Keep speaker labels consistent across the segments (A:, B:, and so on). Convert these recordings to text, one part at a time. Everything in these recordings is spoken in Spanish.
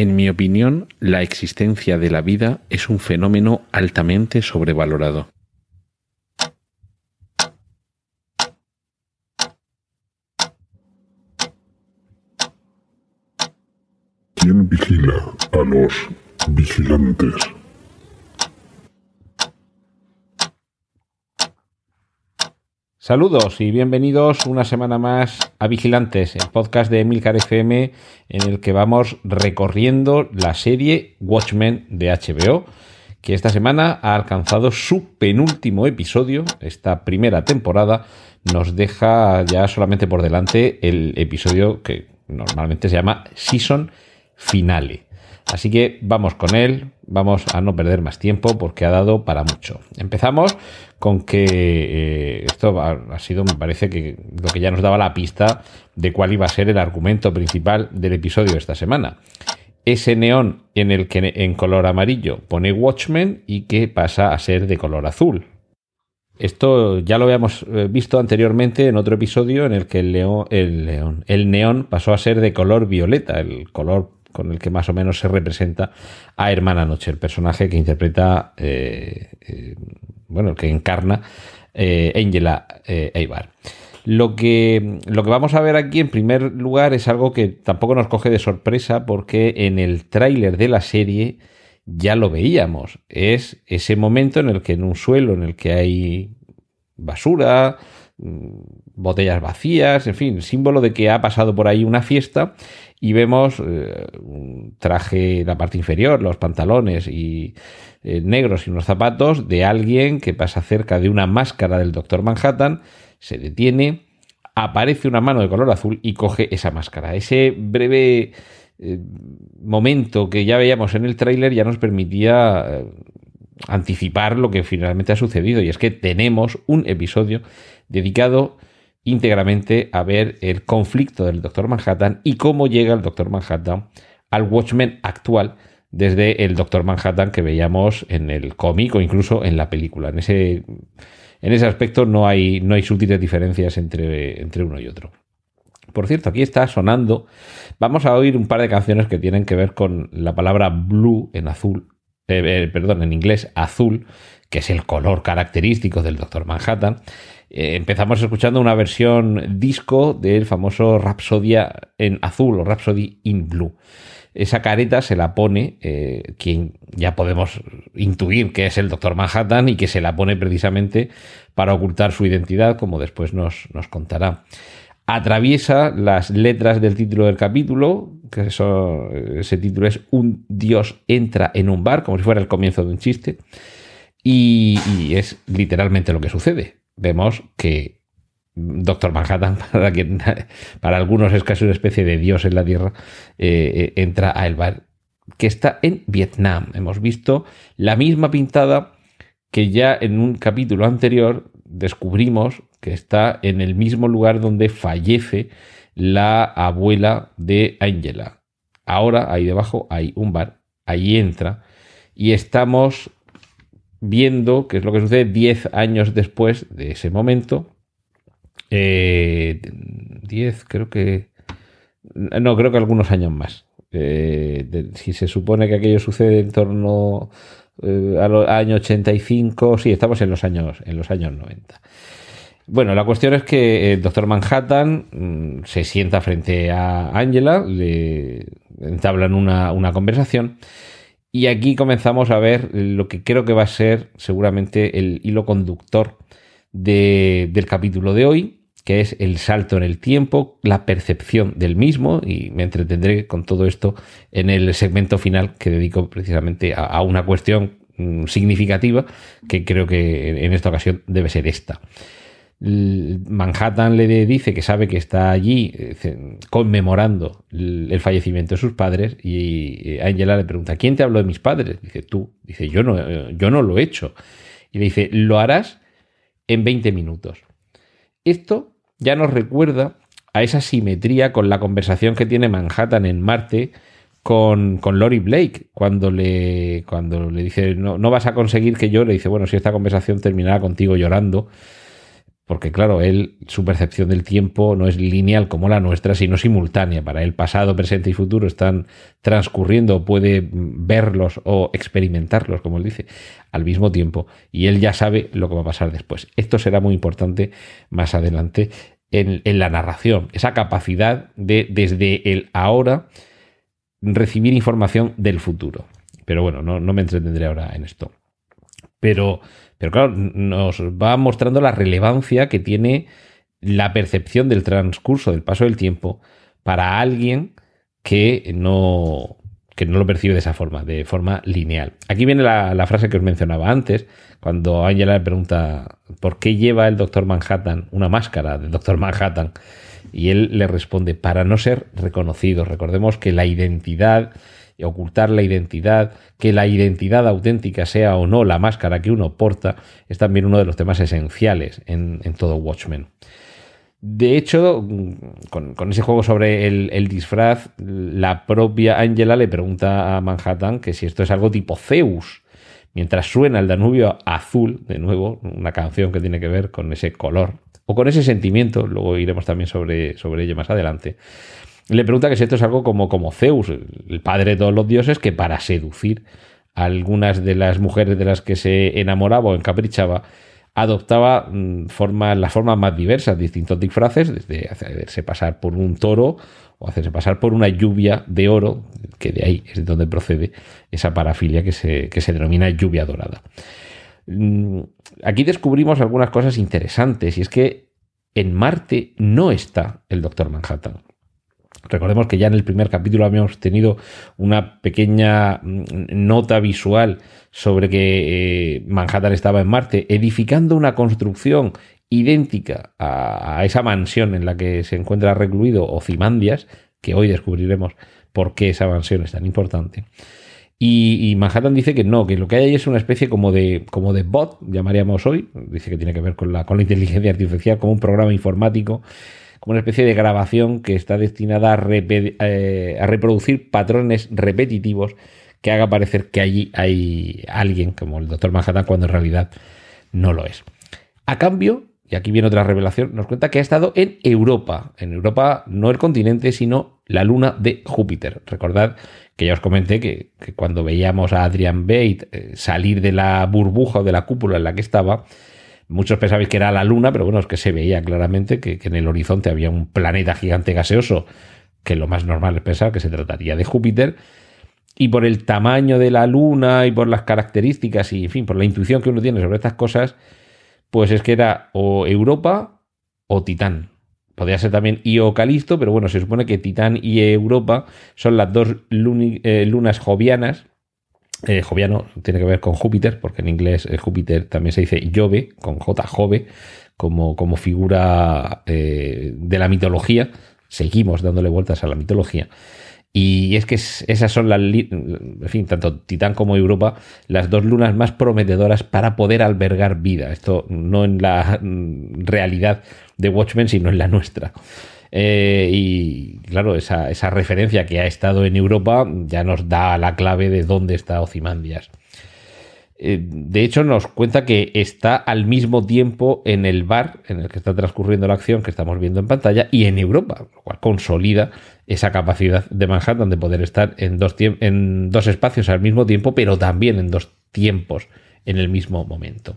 A: En mi opinión, la existencia de la vida es un fenómeno altamente sobrevalorado.
B: ¿Quién vigila a los vigilantes?
A: Saludos y bienvenidos una semana más a Vigilantes, el podcast de Emilcar FM en el que vamos recorriendo la serie Watchmen de HBO, que esta semana ha alcanzado su penúltimo episodio, esta primera temporada nos deja ya solamente por delante el episodio que normalmente se llama Season Finale. Así que vamos con él, vamos a no perder más tiempo porque ha dado para mucho. Empezamos con que eh, esto ha, sido, me parece que lo que ya nos daba la pista de cuál iba a ser el argumento principal del episodio de esta semana. Ese neón en el que en color amarillo pone Watchmen y que pasa a ser de color azul. Esto ya lo habíamos eh, visto anteriormente en otro episodio en el que el, león, el, neón pasó a ser de color violeta, el color con el que más o menos se representa a Hermana Noche, el personaje que interpreta, eh, eh, bueno, que encarna eh, Angela Eibar. Lo que, lo que vamos a ver aquí en primer lugar es algo que tampoco nos coge de sorpresa porque en el tráiler de la serie ya lo veíamos. Es ese momento en el que en un suelo en el que hay basura, mm, botellas vacías, en fin, símbolo de que ha pasado por ahí una fiesta y vemos eh, un traje, la parte inferior, los pantalones y eh, negros y unos zapatos de alguien que pasa cerca de una máscara del Doctor Manhattan, se detiene, aparece una mano de color azul y coge esa máscara. Ese breve eh, momento que ya veíamos en el tráiler ya nos permitía anticipar lo que finalmente ha sucedido y es que tenemos un episodio dedicado íntegramente a ver el conflicto del Doctor Manhattan y cómo llega el Doctor Manhattan al Watchmen actual desde el Doctor Manhattan que veíamos en el cómic o incluso en la película. En ese, en ese aspecto no hay, no hay sutiles diferencias entre, entre uno y otro. Por cierto, aquí está sonando. Vamos a oír un par de canciones que tienen que ver con la palabra blue en azul, eh, eh, perdón, en inglés azul, que es el color característico del Doctor Manhattan. Eh, empezamos escuchando una versión disco del famoso Rhapsodia en azul o Rhapsody in Blue. Esa careta se la pone eh, quien ya podemos intuir que es el Doctor Manhattan y que se la pone precisamente para ocultar su identidad, como después nos, nos contará. Atraviesa las letras del título del capítulo, que ese título es Un Dios entra en un bar, como si fuera el comienzo de un chiste. y, es literalmente lo que sucede vemos que Doctor Manhattan, para, para algunos es casi una especie de dios en la Tierra, eh, eh, entra a el bar que está en Vietnam. Hemos visto la misma pintada que ya en un capítulo anterior descubrimos que está en el mismo lugar donde fallece la abuela de Angela. Ahora ahí debajo hay un bar, ahí entra y estamos viendo qué es lo que sucede 10 años después de ese momento. 10, eh, creo que... No, creo que algunos años más. Eh, si se supone que aquello sucede en torno eh, al año 85, sí, estamos en los años, en los años 90. Bueno, la cuestión es que el doctor Manhattan mm, se sienta frente a Angela, le entablan una, una conversación y aquí comenzamos a ver lo que creo que va a ser seguramente el hilo conductor del capítulo de hoy, que es el salto en el tiempo, la percepción del mismo, y me entretendré con todo esto en el segmento final que dedico precisamente a, una cuestión mm, significativa que creo que en esta ocasión debe ser esta. Manhattan le dice que sabe que está allí eh, conmemorando el fallecimiento de sus padres y eh, Angela le pregunta, ¿quién te habló de mis padres? Dice, tú. Dice, yo no, eh, yo no lo he hecho. Y le dice, lo harás en 20 minutos. Esto ya nos recuerda a esa simetría con la conversación que tiene Manhattan en Marte con, con Lori Blake, cuando le, cuando le dice, no, no vas a conseguir que yo, le dice, bueno, si esta conversación terminará contigo llorando, porque claro, él, su percepción del tiempo no es lineal como la nuestra, sino simultánea. Para él, pasado, presente y futuro están transcurriendo, puede verlos o experimentarlos, como él dice, al mismo tiempo. Y él ya sabe lo que va a pasar después. Esto será muy importante más adelante en, la narración. Esa capacidad de, desde el ahora, recibir información del futuro. Pero bueno, no, no me entretendré ahora en esto. Pero pero claro, nos va mostrando la relevancia que tiene la percepción del transcurso del paso del tiempo para alguien que no, que no lo percibe de esa forma, de forma lineal. Aquí viene la, frase que os mencionaba antes, cuando Angela le pregunta por qué lleva el Doctor Manhattan una máscara del Doctor Manhattan. Y él le responde, para no ser reconocido. Recordemos que la identidad ocultar la identidad, que la identidad auténtica sea o no la máscara que uno porta, es también uno de los temas esenciales en, todo Watchmen. De hecho, con, ese juego sobre el, disfraz, la propia Angela le pregunta a Manhattan que si esto es algo tipo Zeus, mientras suena el Danubio azul, de nuevo, una canción que tiene que ver con ese color o con ese sentimiento, luego iremos también sobre, sobre ello más adelante le pregunta que si esto es algo como, como Zeus, el padre de todos los dioses, que para seducir a algunas de las mujeres de las que se enamoraba o encaprichaba, adoptaba mm, las formas más diversas, distintos disfraces, desde hacerse pasar por un toro o hacerse pasar por una lluvia de oro, que de ahí es de donde procede esa parafilia que se, que se denomina lluvia dorada. Mm, aquí descubrimos algunas cosas interesantes y es que en Marte no está el Doctor Manhattan. Recordemos que ya en el primer capítulo habíamos tenido una pequeña mm, nota visual sobre que eh, Manhattan estaba en Marte, edificando una construcción idéntica a, esa mansión en la que se encuentra recluido Ozymandias, que hoy descubriremos por qué esa mansión es tan importante. Y, Manhattan dice que no, que lo que hay ahí es una especie como de, como de bot, llamaríamos hoy, dice que tiene que ver con la, con la inteligencia artificial, como un programa informático una especie de grabación que está destinada a, eh, a reproducir patrones repetitivos que haga parecer que allí hay alguien como el Doctor Manhattan cuando en realidad no lo es. A cambio, y aquí viene otra revelación, nos cuenta que ha estado en Europa. En Europa no el continente, sino la luna de Júpiter. Recordad que ya os comenté que, cuando veíamos a Adrian Bate eh, salir de la burbuja o de la cúpula en la que estaba, Muchos pensabais que era la Luna, pero bueno, es que se veía claramente que, en el horizonte había un planeta gigante gaseoso, que lo más normal es pensar que se trataría de Júpiter. Y por el tamaño de la Luna y por las características y, en fin, por la intuición que uno tiene sobre estas cosas, pues es que era o Europa o Titán. Podría ser también Io Calisto, pero bueno, se supone que Titán y Europa son las dos eh, lunas jovianas eh, joviano tiene que ver con Júpiter, porque en inglés eh, Júpiter también se dice Jove, con J, Jove, como, como figura eh, de la mitología. Seguimos dándole vueltas a la mitología. Y es que esas son las, en fin, tanto Titán como Europa, las dos lunas más prometedoras para poder albergar vida. Esto no en la realidad de Watchmen, sino en la nuestra. Eh, y claro, esa, referencia que ha estado en Europa ya nos da la clave de dónde está Ozymandias. Eh, de hecho, nos cuenta que está al mismo tiempo en el bar en el que está transcurriendo la acción que estamos viendo en pantalla y en Europa, lo cual consolida esa capacidad de Manhattan de poder estar en dos, en dos espacios al mismo tiempo, pero también en dos tiempos en el mismo momento.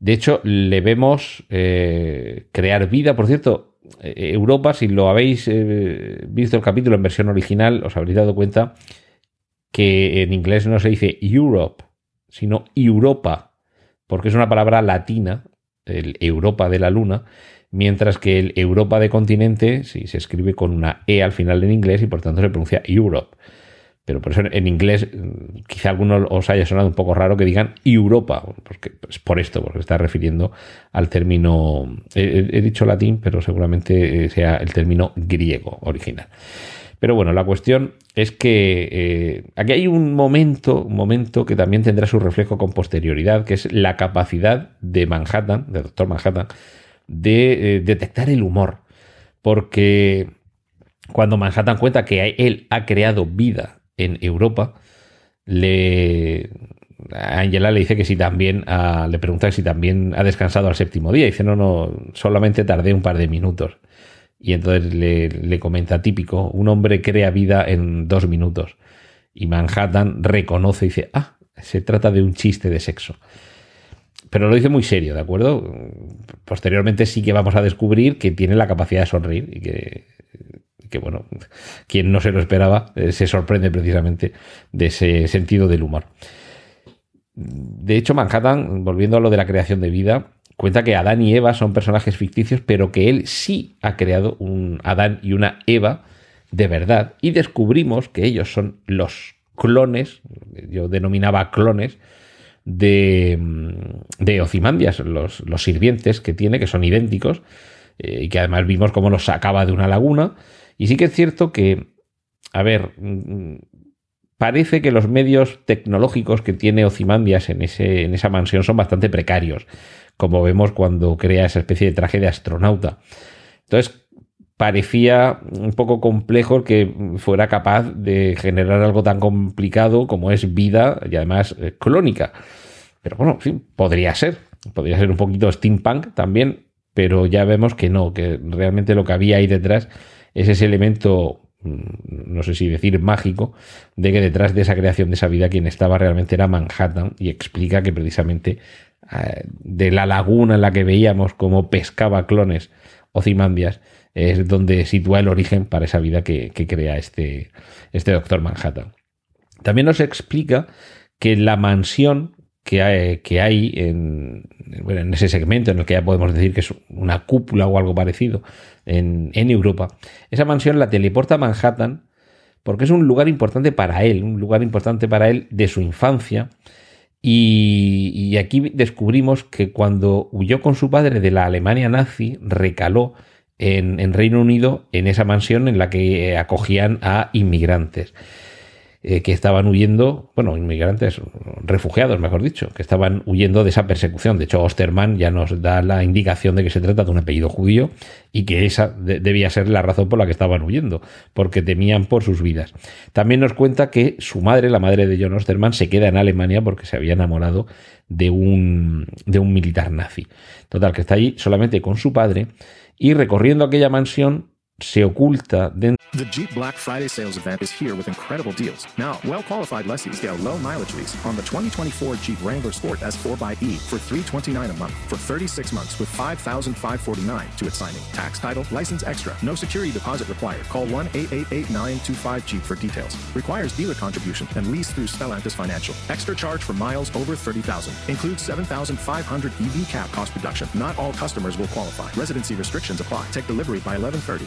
A: De hecho, le vemos eh, crear vida, por cierto, Europa, si lo habéis eh, visto el capítulo en versión original, os habréis dado cuenta que en inglés no se dice Europe, sino Europa, porque es una palabra latina, el Europa de la Luna, mientras que el Europa de continente sí, se escribe con una E al final en inglés y por tanto se pronuncia Europe. Pero por eso en inglés quizá alguno os haya sonado un poco raro que digan Europa, porque es por esto, porque está refiriendo al término, he, dicho latín, pero seguramente eh, sea el término griego original. Pero bueno, la cuestión es que eh, aquí hay un momento, un momento que también tendrá su reflejo con posterioridad, que es la capacidad de Manhattan, de Doctor Manhattan, de eh, detectar el humor. Porque cuando Manhattan cuenta que él ha creado vida en Europa, le, Angela le dice que si también, le pregunta si también ha descansado al séptimo día. Dice, no, no, solamente tardé un par de minutos. Y entonces le, comenta, típico, un hombre crea vida en dos minutos. Y Manhattan reconoce y dice, ah, se trata de un chiste de sexo. Pero lo dice muy serio, ¿de acuerdo? Posteriormente sí que vamos a descubrir que tiene la capacidad de sonreír y que que bueno, quien no se lo esperaba eh, se sorprende precisamente de ese sentido del humor. De hecho, Manhattan, volviendo a lo de la creación de vida, cuenta que Adán y Eva son personajes ficticios, pero que él sí ha creado un Adán y una Eva de verdad. Y descubrimos que ellos son los clones, yo denominaba clones, de, de Ocimandias, los, los, sirvientes que tiene, que son idénticos, eh, y que además vimos cómo los sacaba de una laguna y sí que es cierto que, a ver, mm, parece que los medios tecnológicos que tiene Ocimandias en, ese, en esa mansión son bastante precarios, como vemos cuando crea esa especie de traje de astronauta. Entonces, parecía un poco complejo que fuera capaz de generar algo tan complicado como es vida y además eh, clónica. Pero bueno, sí, podría ser. Podría ser un poquito steampunk también, pero ya vemos que no, que realmente lo que había ahí detrás es ese elemento mm, no sé si decir mágico, de que detrás de esa creación de esa vida quien estaba realmente era Manhattan y explica que precisamente eh, de la laguna en la que veíamos cómo pescaba clones o cimandias es donde sitúa el origen para esa vida que, crea este, este doctor Manhattan. También nos explica que la mansión que hay, que hay en, en, ese segmento en el que ya podemos decir que es una cúpula o algo parecido en, Europa, esa mansión la teleporta a Manhattan porque es un lugar importante para él, un lugar importante para él de su infancia. Y, aquí descubrimos que cuando huyó con su padre de la Alemania nazi, recaló en, Reino Unido en esa mansión en la que acogían a inmigrantes. Eh, que estaban huyendo, bueno, inmigrantes, refugiados, mejor dicho, que estaban huyendo de esa persecución. De hecho, Osterman ya nos da la indicación de que se trata de un apellido judío y que esa debía ser la razón por la que estaban huyendo, porque temían por sus vidas. También nos cuenta que su madre, la madre de John Osterman, se queda en Alemania porque se había enamorado de un, de un militar nazi. Total, que está allí solamente con su padre y recorriendo aquella mansión se oculta dentro.
C: The Jeep Black Friday sales event is here with incredible deals. Now, well-qualified lessees get a low mileage lease on the 2024 Jeep Wrangler Sport S4xE for 329 a month for 36 months with $5,549 to its signing. Tax title, license extra. No security deposit required. Call 1-888-925-JEEP for details. Requires dealer contribution and lease through Stellantis Financial. Extra charge for miles over 30,000. Includes 7,500 EV cap cost reduction. Not all customers will qualify. Residency restrictions apply. Take delivery by 1130.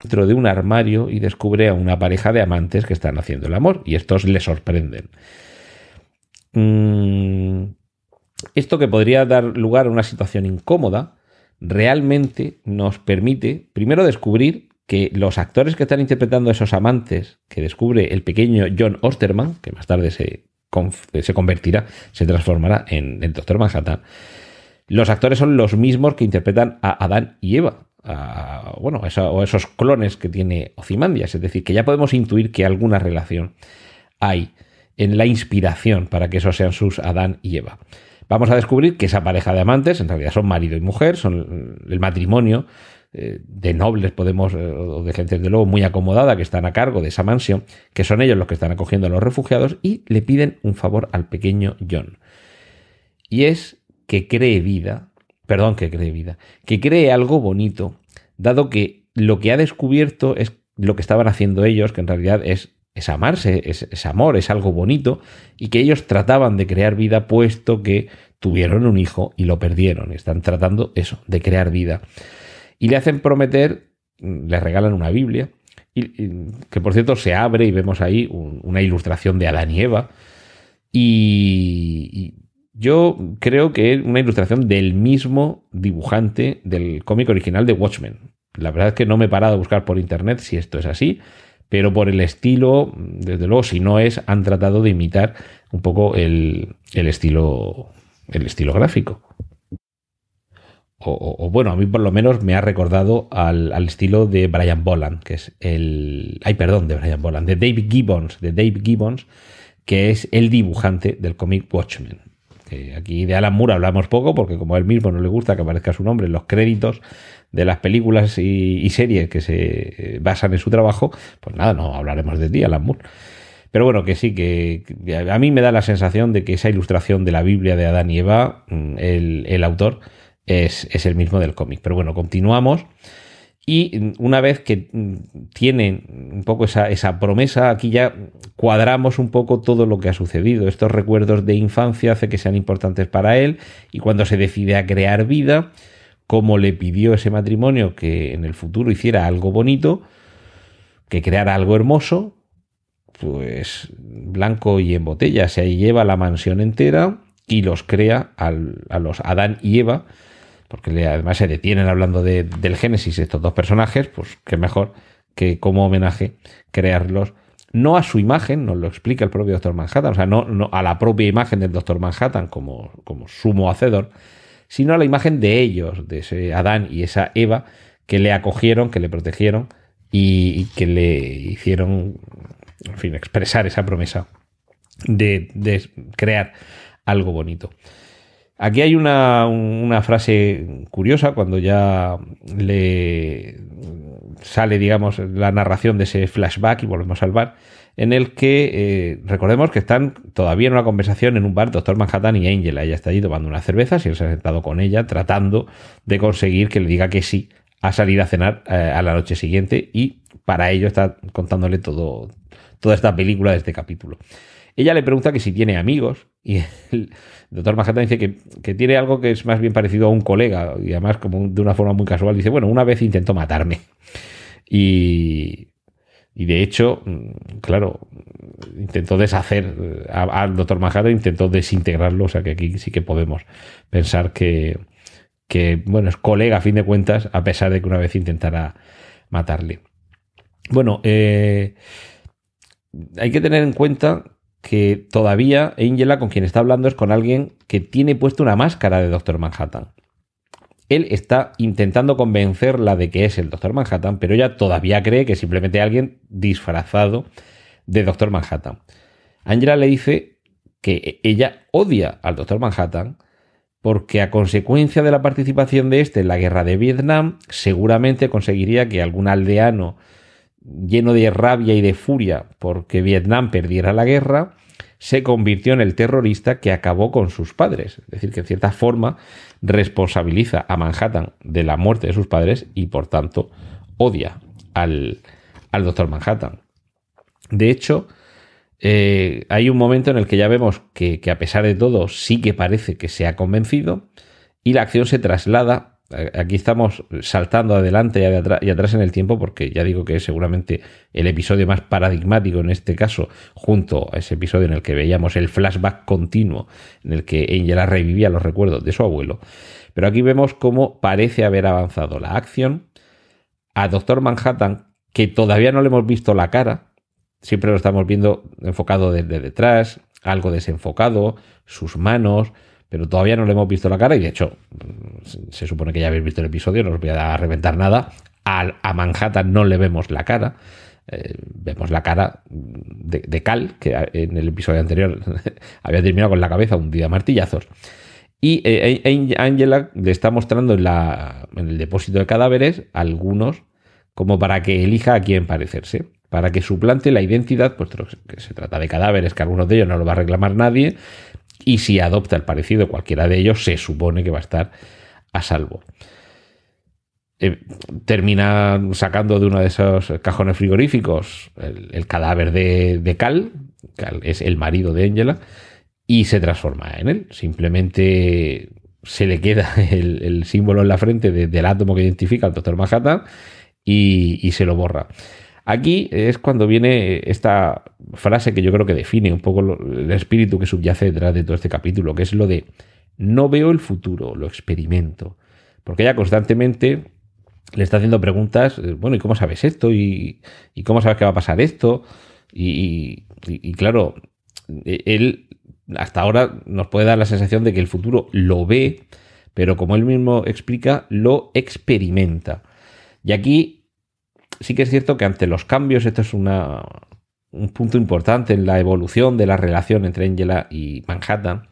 A: dentro de un armario y descubre a una pareja de amantes que están haciendo el amor y estos le sorprenden. Mm, esto que podría dar lugar a una situación incómoda, realmente nos permite primero descubrir que los actores que están interpretando a esos amantes que descubre el pequeño John Osterman, que más tarde se, se convertirá, se transformará en el Doctor Manhattan, los actores son los mismos que interpretan a Adán y Eva, bueno, o esos clones que tiene Ozymandias. Es decir, que ya podemos intuir que alguna relación hay en la inspiración para que esos sean sus Adán y Eva. Vamos a descubrir que esa pareja de amantes en realidad son marido y mujer, son el matrimonio eh, de nobles, podemos, eh, o de gente de luego muy acomodada que están a cargo de esa mansión, que son ellos los que están acogiendo a los refugiados, y le piden un favor al pequeño John. Y es que cree vida, perdón, que cree vida, que cree algo bonito, dado que lo que ha descubierto es lo que estaban haciendo ellos, que en realidad es, es amarse, es, amor, es algo bonito, y que ellos trataban de crear vida puesto que tuvieron un hijo y lo perdieron. Están tratando eso, de crear vida. Y le hacen prometer, le regalan una Biblia, y, que por cierto se abre y vemos ahí una ilustración de Adán Eva. Y, yo creo que es una ilustración del mismo dibujante del cómic original de Watchmen. La verdad es que no me he parado a buscar por internet si esto es así, pero por el estilo, desde luego, si no es, han tratado de imitar un poco el, estilo, el estilo gráfico o, bueno, a mí por lo menos me ha recordado al, estilo de Brian Boland, que es el... Ay, perdón, de Brian Boland, de David Gibbons, de Dave Gibbons, que es el dibujante del cómic Watchmen. Aquí de Alan Moore hablamos poco porque como a él mismo no le gusta que aparezca su nombre en los créditos de las películas y, series que se eh, basan en su trabajo, pues nada, no hablaremos de ti, Alan Moore. Pero bueno, que sí, que, a mí me da la sensación de que esa ilustración de la Biblia de Adán y Eva, mm, el, el autor, es, el mismo del cómic. Pero bueno, continuamos. Y una vez que tienen un poco esa, esa, promesa, aquí ya cuadramos un poco todo lo que ha sucedido. Estos recuerdos de infancia hace que sean importantes para él y cuando se decide a crear vida, como le pidió ese matrimonio que en el futuro hiciera algo bonito, que creara algo hermoso, pues blanco y en botella, se lleva la mansión entera y los crea a los Adán y Eva porque además se detienen hablando de, del Génesis estos dos personajes, pues qué mejor que como homenaje crearlos no a su imagen, nos lo explica el propio Doctor Manhattan, o sea, no, a la propia imagen del Doctor Manhattan como, sumo hacedor, sino a la imagen de ellos, de ese Adán y esa Eva que le acogieron, que le protegieron y, que le hicieron, en fin, expresar esa promesa de crear algo bonito. Aquí hay una, frase curiosa cuando ya le sale, digamos, la narración de ese flashback y volvemos al bar, en el que eh, recordemos que están todavía en una conversación en un bar, Doctor Manhattan y Angela. Ella está allí tomando una cerveza, y él se ha sentado con ella tratando de conseguir que le diga que sí a salir a cenar eh, a la noche siguiente y para ello está contándole todo, toda esta película de este capítulo. Ella le pregunta que si tiene amigos y el doctor Manhattan dice que, tiene algo que es más bien parecido a un colega y además como de una forma muy casual dice, bueno, una vez intentó matarme. Y, y de hecho, mm, claro, intentó deshacer al doctor Manhattan, intentó desintegrarlo, o sea que aquí sí que podemos pensar que, que, bueno, es colega a fin de cuentas, a pesar de que una vez intentara matarle. Bueno, eh, hay que tener en cuenta que todavía Angela con quien está hablando es con alguien que tiene puesto una máscara de Doctor Manhattan. Él está intentando convencerla de que es el Doctor Manhattan, pero ella todavía cree que es alguien disfrazado de Doctor Manhattan. Angela le dice que ella odia al Doctor Manhattan porque a consecuencia de la participación de este en la guerra de Vietnam, seguramente conseguiría que algún aldeano lleno de rabia y de furia porque Vietnam perdiera la guerra, se convirtió en el terrorista que acabó con sus padres. Es decir, que en cierta forma responsabiliza a Manhattan de la muerte de sus padres y por tanto odia al, doctor Manhattan. De hecho, eh, hay un momento en el que ya vemos que, que a pesar de todo sí que parece que se ha convencido y la acción se traslada Aquí estamos saltando adelante y atrás en el tiempo porque ya digo que es seguramente el episodio más paradigmático en este caso, junto a ese episodio en el que veíamos el flashback continuo en el que Angela revivía los recuerdos de su abuelo. Pero aquí vemos cómo parece haber avanzado la acción a Doctor Manhattan, que todavía no le hemos visto la cara, siempre lo estamos viendo enfocado desde detrás, algo desenfocado, sus manos, pero todavía no le hemos visto la cara y de hecho se supone que ya habéis visto el episodio, no os voy a reventar nada. A, Manhattan no le vemos la cara. Eh, vemos la cara de, Cal, que en el episodio anterior había terminado con la cabeza un día martillazos. Y eh, Angela le está mostrando en, la, en el depósito de cadáveres algunos como para que elija a quién parecerse, para que suplante la identidad, puesto que se trata de cadáveres, que algunos de ellos no lo va a reclamar nadie, y si adopta el parecido cualquiera de ellos, se supone que va a estar a salvo. Eh, termina sacando de uno de esos cajones frigoríficos el, cadáver de, Cal, Cal es el marido de Angela, y se transforma en él. Simplemente se le queda el, símbolo en la frente del átomo que identifica al Doctor Manhattan y, se lo borra. Aquí es cuando viene esta frase que yo creo que define un poco el espíritu que subyace detrás de todo este capítulo, que es lo de no veo el futuro, lo experimento. Porque ella constantemente le está haciendo preguntas, eh, bueno, ¿y cómo sabes esto? ¿Y, cómo sabes que va a pasar esto? Y, claro, e, él hasta ahora nos puede dar la sensación de que el futuro lo ve, pero como él mismo explica, lo experimenta. Y aquí sí que es cierto que ante los cambios, esto es una, un punto importante en la evolución de la relación entre Angela y Manhattan.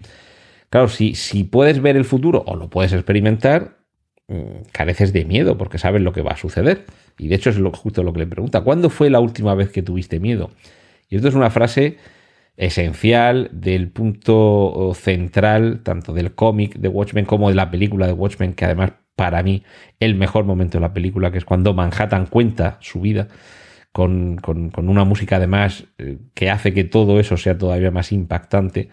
A: Claro, si, si puedes ver el futuro o lo puedes experimentar, mm, careces de miedo porque sabes lo que va a suceder. Y de hecho es lo, justo lo que le pregunta. ¿Cuándo fue la última vez que tuviste miedo? Y esto es una frase esencial del punto central tanto del cómic de Watchmen como de la película de Watchmen, que además para mí el mejor momento de la película, que es cuando Manhattan cuenta su vida con, una música además eh, que hace que todo eso sea todavía más impactante.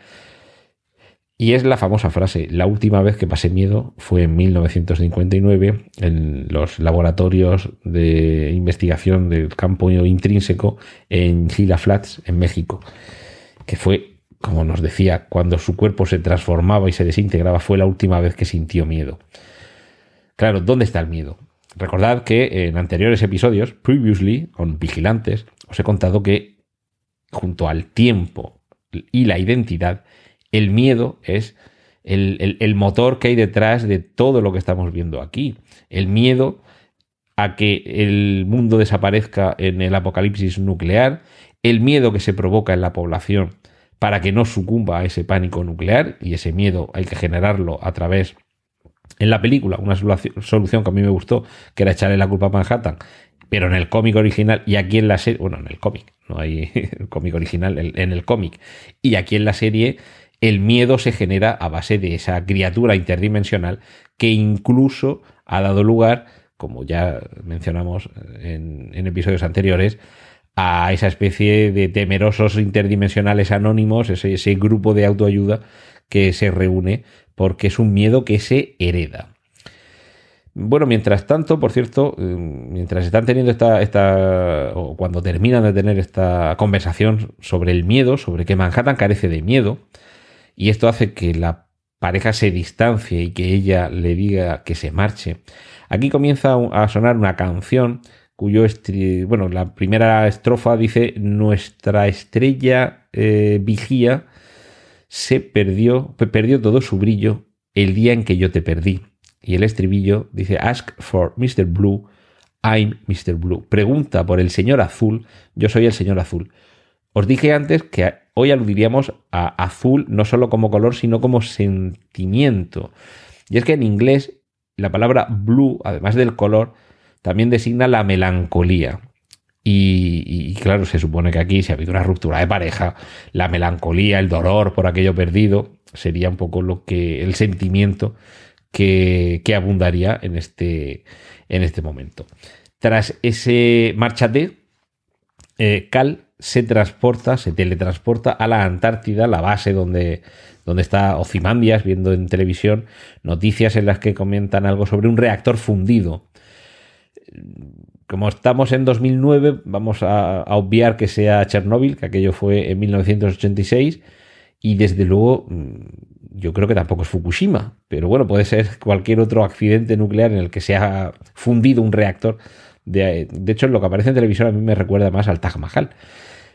A: Y es la famosa frase, la última vez que pasé miedo fue en 1959 en los laboratorios de investigación del campo intrínseco en Gila Flats, en México, que fue, como nos decía, cuando su cuerpo se transformaba y se desintegraba, fue la última vez que sintió miedo. Claro, ¿dónde está el miedo? Recordad que en anteriores episodios, previously, con vigilantes, os he contado que junto al tiempo y la identidad, el miedo es el, motor que hay detrás de todo lo que estamos viendo aquí. El miedo a que el mundo desaparezca en el apocalipsis nuclear, el miedo que se provoca en la población para que no sucumba a ese pánico nuclear, y ese miedo hay que generarlo a través en la película, una solución que a mí me gustó, que era echarle la culpa a Manhattan, pero en el cómic original y aquí en la serie, bueno, en el cómic, no hay cómic original, en el cómic, y aquí en la serie, el miedo se genera a base de esa criatura interdimensional que incluso ha dado lugar, como ya mencionamos en, episodios anteriores, a esa especie de temerosos interdimensionales anónimos, ese, ese grupo de autoayuda que se reúne porque es un miedo que se hereda. Bueno, mientras tanto, por cierto, eh, mientras están teniendo esta, esta, o cuando terminan de tener esta conversación sobre el miedo, sobre que Manhattan carece de miedo, y esto hace que la pareja se distancie y que ella le diga que se marche, aquí comienza a sonar una canción cuyo, bueno, la primera estrofa dice, nuestra estrella eh, vigía se perdió, perdió todo su brillo el día en que yo te perdí. Y el estribillo dice, Ask for Mr. Blue, I'm Mr. Blue. Pregunta por el señor azul, yo soy el señor azul. Os dije antes que hoy aludiríamos a azul no solo como color, sino como sentimiento. Y es que en inglés la palabra blue, además del color, también designa la melancolía. Y, claro, se supone que aquí, si ha habido una ruptura de pareja, la melancolía, el dolor por aquello perdido, sería un poco lo que el sentimiento que, abundaría en este, en este momento. Tras ese marchate, eh, Cal se transporta, se teletransporta a la Antártida, la base donde, donde está Ocimandias, viendo en televisión noticias en las que comentan algo sobre un reactor fundido como estamos en 2009, vamos a, obviar que sea Chernóbil, que aquello fue en 1986, y desde luego mm, yo creo que tampoco es Fukushima, pero bueno, puede ser cualquier otro accidente nuclear en el que se ha fundido un reactor. De, hecho, lo que aparece en televisión a mí me recuerda más al Taj Mahal.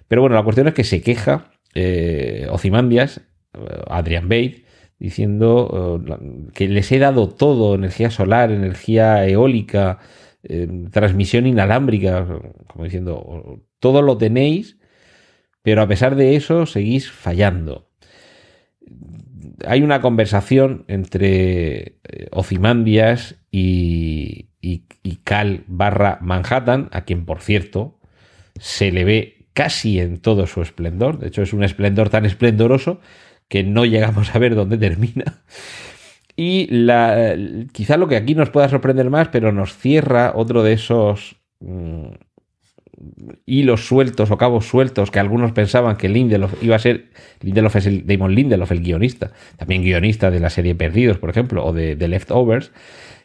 A: Pero bueno, la cuestión es que se queja eh, eh, Adrian Bate, diciendo eh, que les he dado todo, energía solar, energía eólica, transmisión inalámbrica, como diciendo, todo lo tenéis, pero a pesar de eso seguís fallando. hay una conversación entre eh, Ozymandias y, y, y Cal barra Manhattan, a quien por cierto se le ve casi en todo su esplendor. De hecho, es un esplendor tan esplendoroso que no llegamos a ver dónde termina. Y la, quizá lo que aquí nos pueda sorprender más, pero nos cierra otro de esos mm, hilos sueltos o cabos sueltos que algunos pensaban que Lindelof iba a ser. Lindelof es el Damon Lindelof, el guionista, también guionista de la serie Perdidos, por ejemplo, o de, de Leftovers.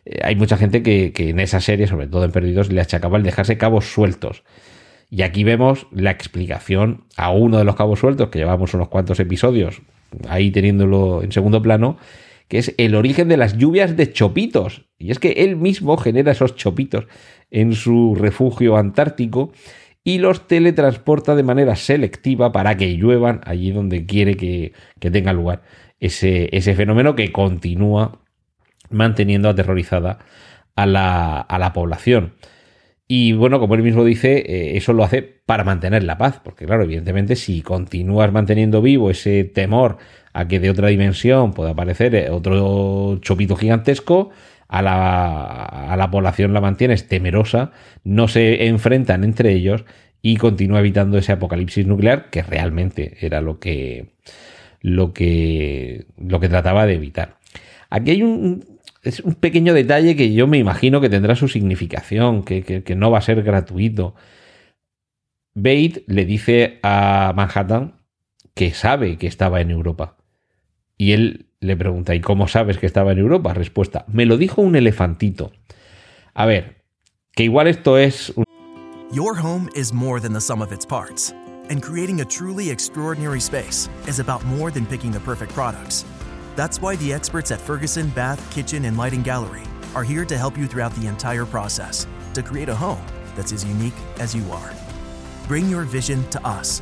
A: Eh, hay mucha gente que, que, en esa serie, sobre todo en Perdidos, le achacaba el dejarse cabos sueltos. Y aquí vemos la explicación a uno de los cabos sueltos, que llevamos unos cuantos episodios ahí teniéndolo en segundo plano, que es el origen de las lluvias de chopitos. Y es que él mismo genera esos chopitos en su refugio antártico y los teletransporta de manera selectiva para que lluevan allí donde quiere que, que tenga lugar ese, ese, fenómeno que continúa manteniendo aterrorizada a la, a la población. Y bueno, como él mismo dice, eh, eso lo hace para mantener la paz, porque claro, evidentemente si continúas manteniendo vivo ese temor a que de otra dimensión pueda aparecer eh, otro chopito gigantesco, a la, a la población la mantienes temerosa, no se enfrentan entre ellos y continúa evitando ese apocalipsis nuclear que realmente era lo que, lo que, lo que trataba de evitar. Aquí hay un, es un pequeño detalle que yo me imagino que tendrá su significación, que, que, que no va a ser gratuito. Bate le dice a Manhattan que sabe que estaba en Europa. Y él le pregunta, ¿y cómo sabes que estaba en Europa? Respuesta, me lo dijo un elefantito. A ver, que igual esto es un...
D: Your home is more than the sum of its parts. And creating a truly extraordinary space is about more than picking the perfect products. That's why the experts at Ferguson Bath, Kitchen, and Lighting Gallery are here to help you throughout the entire process to create a home that's as unique as you are. Bring your vision to us.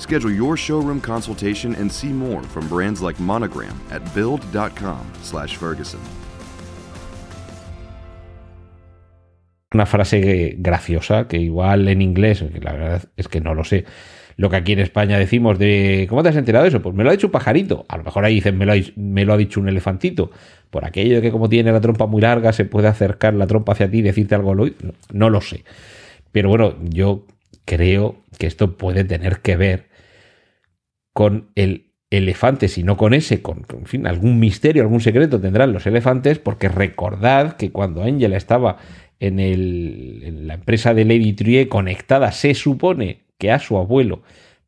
E: Schedule your showroom consultation and see more from brands like Monogram at build.com/ferguson.
A: Una frase graciosa que igual en inglés, la verdad es que no lo sé, lo que aquí en España decimos de ¿cómo te has enterado de eso? Pues me lo ha dicho un pajarito. A lo mejor ahí dicen me lo ha, me lo ha dicho un elefantito. Por aquello de que como tiene la trompa muy larga se puede acercar la trompa hacia ti y decirte algo. No, no lo sé. Pero bueno, yo creo que esto puede tener que ver con el elefante, si no con ese, con, en fin, algún misterio, algún secreto tendrán los elefantes, porque recordad que cuando Angela estaba en, el, la empresa de Lady Trier conectada, se supone que a su abuelo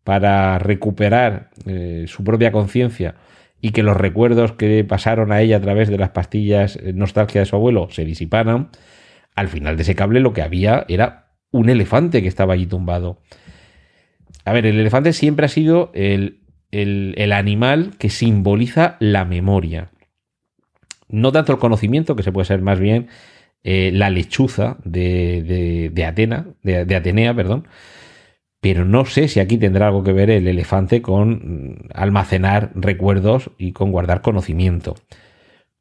A: para recuperar eh, su propia conciencia y que los recuerdos que pasaron a ella a través de las pastillas eh, nostalgia de su abuelo se disiparan, al final de ese cable lo que había era un elefante que estaba allí tumbado. A ver, el elefante siempre ha sido el, el, animal que simboliza la memoria. No tanto el conocimiento, que se puede ser más bien eh, la lechuza de, de, Atena, de, de, Atenea, perdón. Pero no sé si aquí tendrá algo que ver el elefante con mm, almacenar recuerdos y con guardar conocimiento.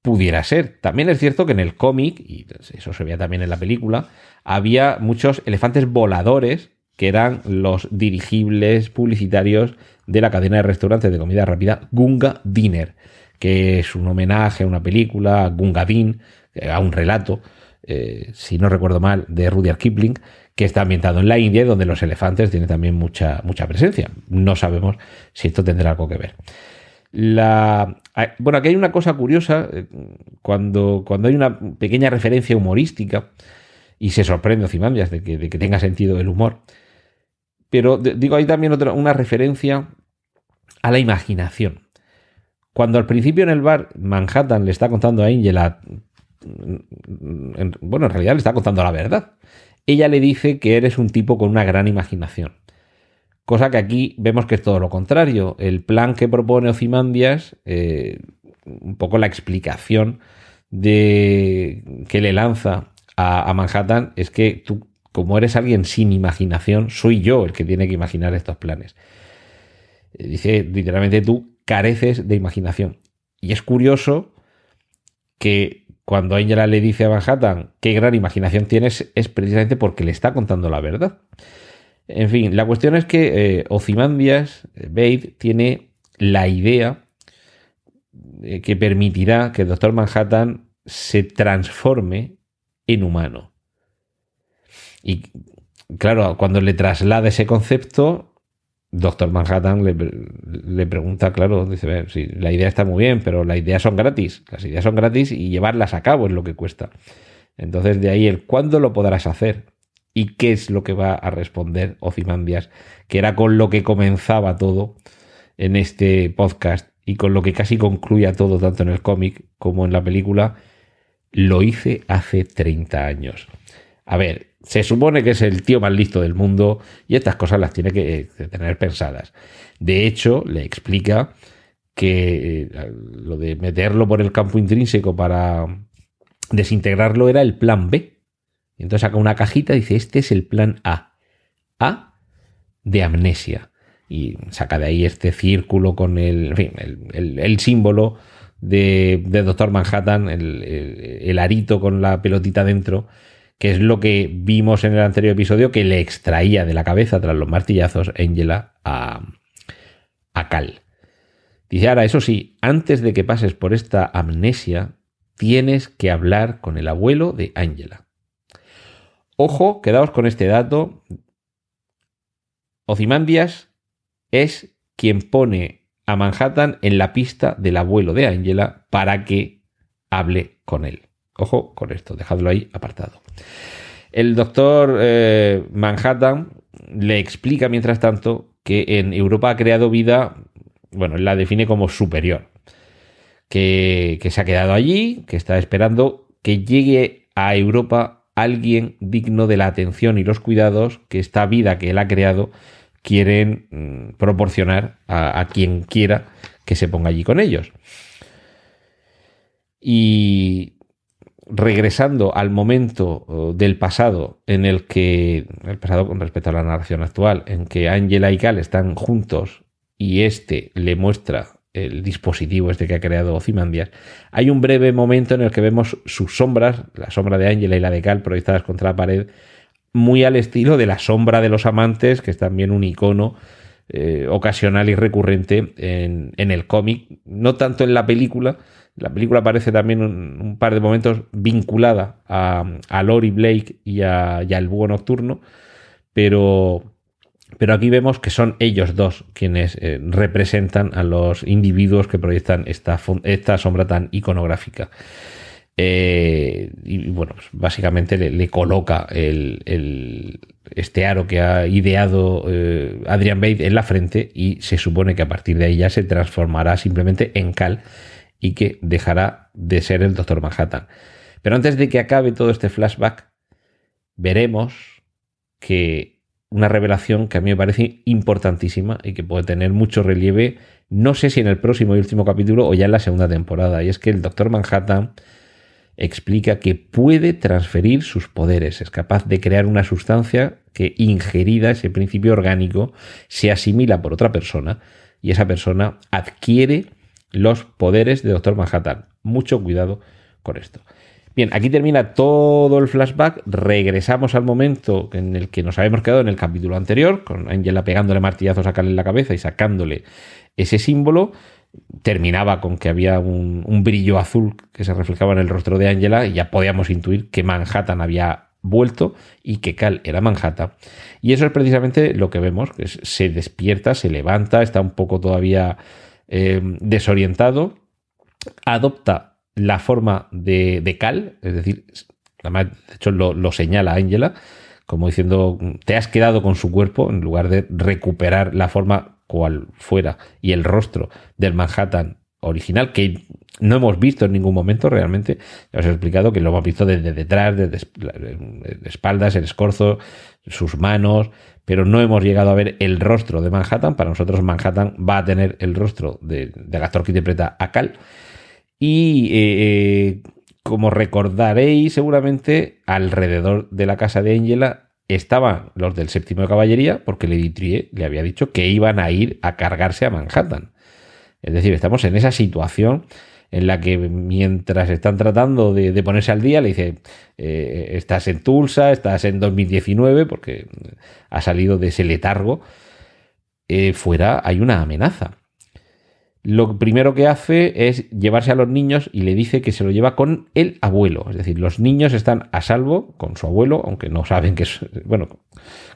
A: Pudiera ser. También es cierto que en el cómic, y eso se veía también en la película, había muchos elefantes voladores que eran los dirigibles publicitarios de la cadena de restaurantes de comida rápida Gunga Dinner, que es un homenaje a una película, Gunga Din, a un relato eh, si no recuerdo mal, de Rudyard Kipling, que está ambientado en la India, donde los elefantes tienen también mucha, mucha presencia. No sabemos si esto tendrá algo que ver. La, bueno, aquí hay una cosa curiosa, eh, cuando, cuando hay una pequeña referencia humorística, y se sorprende Ozymandias de que, de que tenga sentido el humor, pero digo, hay también otra, una referencia a la imaginación. Cuando al principio en el bar Manhattan le está contando a Angela en, bueno, en realidad le está contando la verdad. Ella le dice que eres un tipo con una gran imaginación. Cosa que aquí vemos que es todo lo contrario. El plan que propone Ozymandias, eh, un poco la explicación de que le lanza a, a Manhattan es que tú, como eres alguien sin imaginación, soy yo el que tiene que imaginar estos planes. Eh, Dice literalmente tú careces de imaginación. Y es curioso que cuando Angela le dice a Manhattan qué gran imaginación tienes, es precisamente porque le está contando la verdad. En fin, la cuestión es que eh, Ozymandias, eh, Bade, tiene la idea eh, que permitirá que el Doctor Manhattan se transforme en humano. Y claro, cuando le traslada ese concepto, Doctor Manhattan le, pregunta, claro, dice, "Ve, sí, la idea está muy bien, pero las ideas son gratis. Las ideas son gratis y llevarlas a cabo es lo que cuesta. Entonces de ahí el cuándo lo podrás hacer y qué es lo que va a responder Ozymandias, que era con lo que comenzaba todo en este podcast y con lo que casi concluía todo tanto en el cómic como en la película, lo hice hace 30 años. A ver, se supone que es el tío más listo del mundo y estas cosas las tiene que tener pensadas. De hecho, le explica que eh, lo de meterlo por el campo intrínseco para desintegrarlo era el plan B. Entonces saca una cajita y dice, este es el plan A. A de amnesia. Y saca de ahí este círculo con el, símbolo de, de Doctor Manhattan, el- el arito con la pelotita dentro, que es lo que vimos en el anterior episodio que le extraía de la cabeza tras los martillazos Angela a, a Cal. Dice, ahora, eso sí, antes de que pases por esta amnesia, tienes que hablar con el abuelo de Angela. Ojo, quedaos con este dato. Ozymandias es quien pone a Manhattan en la pista del abuelo de Angela para que hable con él. Ojo con esto, dejadlo ahí apartado. El doctor eh, Manhattan le explica, mientras tanto, que en Europa ha creado vida, bueno, la define como superior, que, que se ha quedado allí, que está esperando que llegue a Europa alguien digno de la atención y los cuidados que esta vida que él ha creado quieren mm, proporcionar a, a quien quiera que se ponga allí con ellos. Y regresando al momento oh, del pasado en el que, el pasado con respecto a la narración actual, en que Angela y Cal están juntos y este le muestra el dispositivo este que ha creado Ozymandias, hay un breve momento en el que vemos sus sombras, la sombra de Angela y la de Cal proyectadas contra la pared, muy al estilo de la sombra de los amantes, que es también un icono eh, ocasional y recurrente en, en el cómic, no tanto en la película, la película aparece también un, par de momentos vinculada a, a Lori Blake y, a, al Búho Nocturno, pero, pero aquí vemos que son ellos dos quienes eh, representan a los individuos que proyectan esta, esta sombra tan iconográfica. Eh, y bueno, pues básicamente le, coloca el, este aro que ha ideado eh, Adrian Bate en la frente y se supone que a partir de ahí ya se transformará simplemente en Cal y que dejará de ser el Doctor Manhattan. Pero antes de que acabe todo este flashback, veremos que una revelación que a mí me parece importantísima y que puede tener mucho relieve, no sé si en el próximo y último capítulo o ya en la segunda temporada, y es que el Doctor Manhattan explica que puede transferir sus poderes, es capaz de crear una sustancia que ingerida ese principio orgánico se asimila por otra persona y esa persona adquiere los poderes de Doctor Manhattan. Mucho cuidado con esto. Bien, aquí termina todo el flashback. Regresamos al momento en el que nos habíamos quedado en el capítulo anterior, con Angela pegándole martillazos a Cal en la cabeza y sacándole ese símbolo. Terminaba con que había un, un brillo azul que se reflejaba en el rostro de Angela y ya podíamos intuir que Manhattan había vuelto y que Cal era Manhattan. Y eso es precisamente lo que vemos, que se despierta, se levanta, está un poco todavía eh, desorientado, adopta la forma de, de Cal, es decir, además, de hecho lo, lo señala Angela, como diciendo, te has quedado con su cuerpo en lugar de recuperar la forma cual fuera y el rostro del Manhattan original que no hemos visto en ningún momento realmente. Ya os he explicado que lo hemos visto desde detrás, desde espaldas, el escorzo, sus manos, pero no hemos llegado a ver el rostro de Manhattan. Para nosotros Manhattan va a tener el rostro del actor que interpreta a Cal. Y eh, eh, como recordaréis seguramente, alrededor de la casa de Angela estaban los del séptimo de caballería, porque Lady Trier le había dicho que iban a ir a cargarse a Manhattan. Es decir, estamos en esa situación en la que mientras están tratando de, ponerse al día, le dice, eh, estás en Tulsa, estás en 2019, porque ha salido de ese letargo, eh, fuera hay una amenaza. Lo primero que hace es llevarse a los niños y le dice que se lo lleva con el abuelo. Es decir, los niños están a salvo con su abuelo, aunque no saben que es, bueno,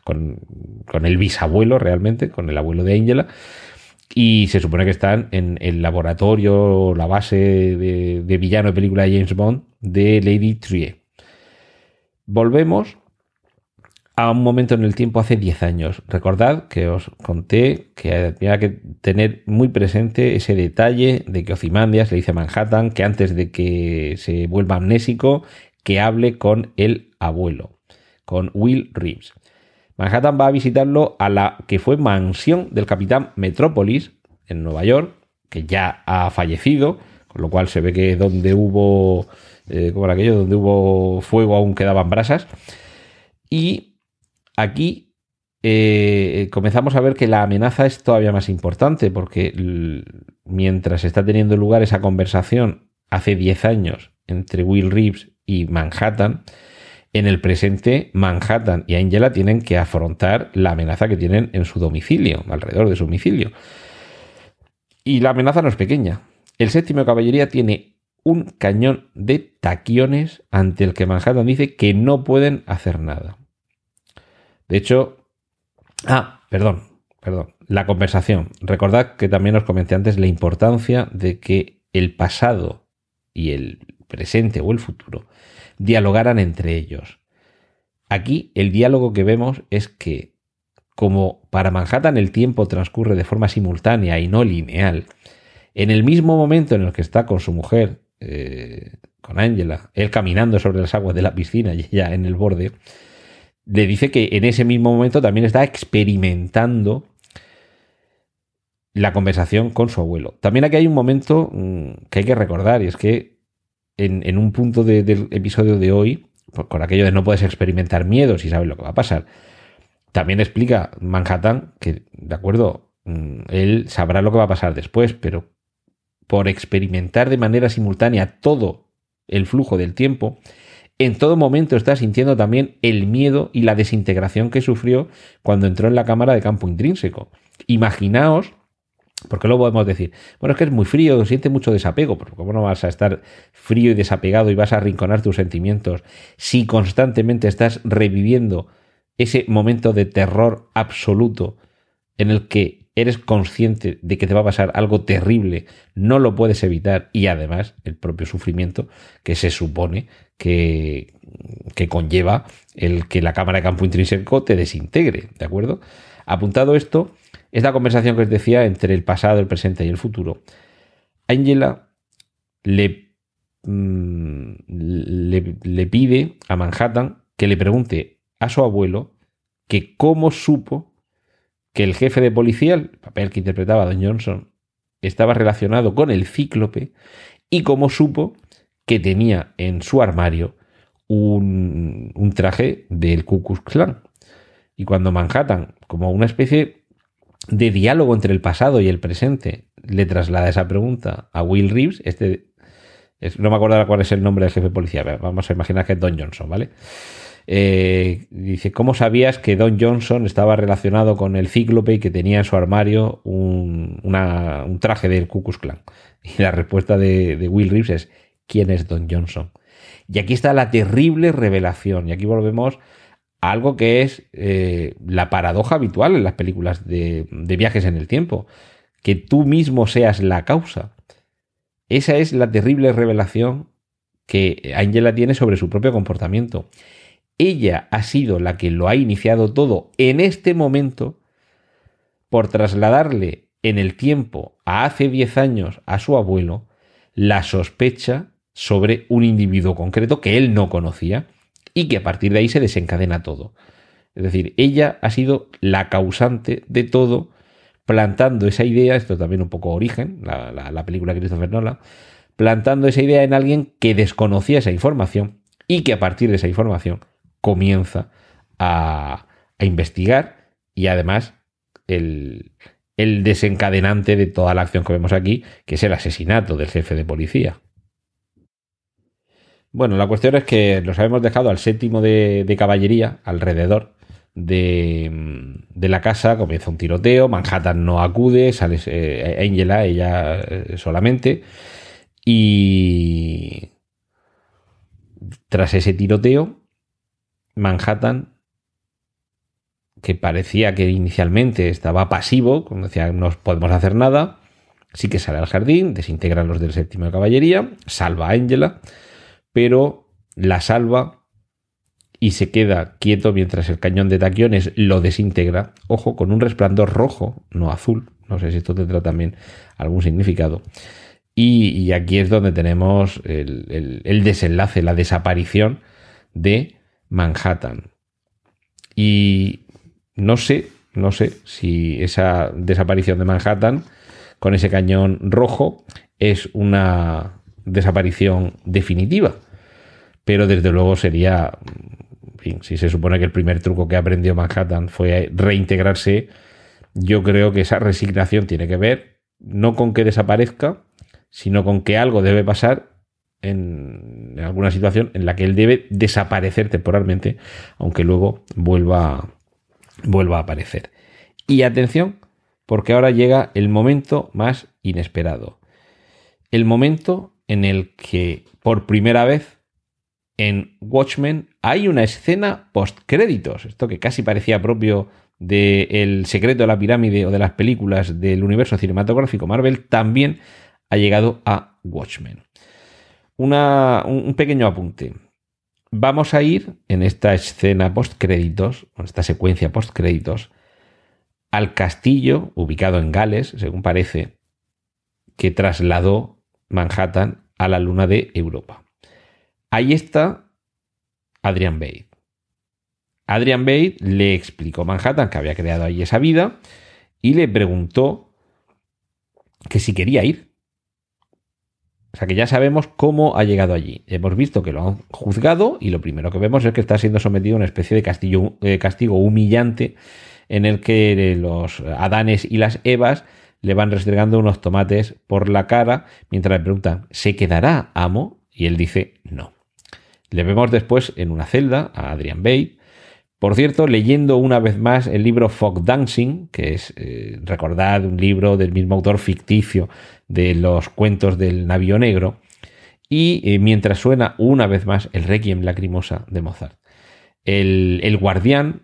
A: con, con el bisabuelo realmente, con el abuelo de Angela y se supone que están en el laboratorio, la base de, villano de película de James Bond de Lady Trier. Volvemos a un momento en el tiempo hace 10 años. Recordad que os conté que había que tener muy presente ese detalle de que Ozymandias le dice a Manhattan que antes de que se vuelva amnésico, que hable con el abuelo, con Will Reeves. Manhattan va a visitarlo a la que fue mansión del capitán Metrópolis en Nueva York, que ya ha fallecido, con lo cual se ve que donde hubo, eh, como era aquello, donde hubo fuego aún quedaban brasas. Y aquí eh, comenzamos a ver que la amenaza es todavía más importante, porque mientras está teniendo lugar esa conversación hace 10 años entre Will Reeves y Manhattan, en el presente, Manhattan y Angela tienen que afrontar la amenaza que tienen en su domicilio, alrededor de su domicilio. Y la amenaza no es pequeña. El séptimo de caballería tiene un cañón de taquiones ante el que Manhattan dice que no pueden hacer nada. De hecho, ah, perdón, perdón, la conversación. Recordad que también os comenté antes la importancia de que el pasado y el presente o el futuro dialogaran entre ellos. Aquí el diálogo que vemos es que, como para Manhattan el tiempo transcurre de forma simultánea y no lineal, en el mismo momento en el que está con su mujer, eh, con Angela, él caminando sobre las aguas de la piscina y ella en el borde, le dice que en ese mismo momento también está experimentando la conversación con su abuelo. También aquí hay un momento mm, que hay que recordar y es que en, un punto del episodio de hoy, con aquello de no puedes experimentar miedo si sabes lo que va a pasar, también explica Manhattan que, de acuerdo, mm, él sabrá lo que va a pasar después, pero por experimentar de manera simultánea todo el flujo del tiempo, en todo momento está sintiendo también el miedo y la desintegración que sufrió cuando entró en la cámara de campo intrínseco. Imaginaos porque lo podemos decir, bueno, es que es muy frío, siente mucho desapego, pero ¿cómo no vas a estar frío y desapegado y vas a arrinconar tus sentimientos si constantemente estás reviviendo ese momento de terror absoluto en el que eres consciente de que te va a pasar algo terrible, no lo puedes evitar y además el propio sufrimiento que se supone que, que conlleva el que la cámara de campo intrínseco te desintegre, ¿de acuerdo? Apuntado esto, esta conversación que os decía entre el pasado, el presente y el futuro, Angela mm, le, le, pide a Manhattan que le pregunte a su abuelo que cómo supo que el jefe de policía, el papel que interpretaba Don Johnson, estaba relacionado con el cíclope y cómo supo que tenía en su armario un, un traje del Ku Klux Klan. Y cuando Manhattan, como una especie de diálogo entre el pasado y el presente le traslada esa pregunta a Will Reeves, este no me acuerdo cuál es el nombre del jefe de policía, vamos a imaginar que es Don Johnson, ¿vale? Eh, dice, ¿cómo sabías que Don Johnson estaba relacionado con el cíclope y que tenía en su armario un, traje del Ku Klux Klan? Y la respuesta de, de Will Reeves es, ¿quién es Don Johnson? Y aquí está la terrible revelación, y aquí volvemos algo que es eh, la paradoja habitual en las películas de, viajes en el tiempo, que tú mismo seas la causa. Esa es la terrible revelación que Angela tiene sobre su propio comportamiento. Ella ha sido la que lo ha iniciado todo en este momento por trasladarle en el tiempo a hace 10 años a su abuelo la sospecha sobre un individuo concreto que él no conocía y que a partir de ahí se desencadena todo. Es decir, ella ha sido la causante de todo, plantando esa idea, esto también un poco origen, la, película de Christopher Nolan, plantando esa idea en alguien que desconocía esa información y que a partir de esa información comienza a, investigar y además el, el desencadenante de toda la acción que vemos aquí, que es el asesinato del jefe de policía. Bueno, la cuestión es que los habíamos dejado al séptimo de, caballería, alrededor de, la casa, comienza un tiroteo, Manhattan no acude, sale eh, Angela, ella eh, solamente, y tras ese tiroteo, Manhattan, que parecía que inicialmente estaba pasivo, como decía, no podemos hacer nada, sí que sale al jardín, desintegra los del séptimo de caballería, salva a Angela, pero la salva y se queda quieto mientras el cañón de taquiones lo desintegra. Ojo, con un resplandor rojo, no azul. No sé si esto tendrá también algún significado. Y, aquí es donde tenemos el, desenlace, la desaparición de Manhattan. Y no sé, no sé si esa desaparición de Manhattan con ese cañón rojo es una desaparición definitiva pero desde luego sería, en fin, si se supone que el primer truco que aprendió Manhattan fue reintegrarse, yo creo que esa resignación tiene que ver no con que desaparezca, sino con que algo debe pasar en, alguna situación en la que él debe desaparecer temporalmente, aunque luego vuelva, vuelva a aparecer. Y atención, porque ahora llega el momento más inesperado. El momento en el que por primera vez en Watchmen hay una escena post-créditos, esto que casi parecía propio de El secreto de la pirámide o de las películas del universo cinematográfico Marvel, también ha llegado a Watchmen. un pequeño apunte. Vamos a ir en esta escena post-créditos, en esta secuencia post-créditos, al castillo ubicado en Gales, según parece, que trasladó Manhattan a la luna de Europa. Ahí está Adrian Bate. Adrian Bate le explicó Manhattan que había creado ahí esa vida y le preguntó que si quería ir. O sea que ya sabemos cómo ha llegado allí. Hemos visto que lo han juzgado y lo primero que vemos es que está siendo sometido a una especie de eh, castigo humillante en el que los Adanes y las Evas le van restregando unos tomates por la cara mientras le preguntan, ¿se quedará amo? Y él dice, no. Le vemos después en una celda a Adrian Bate. Por cierto, leyendo una vez más el libro Fog Dancing, que es, eh, recordad, un libro del mismo autor ficticio de los cuentos del navío negro, y eh, mientras suena una vez más el Requiem Lacrimosa de Mozart. El, guardián,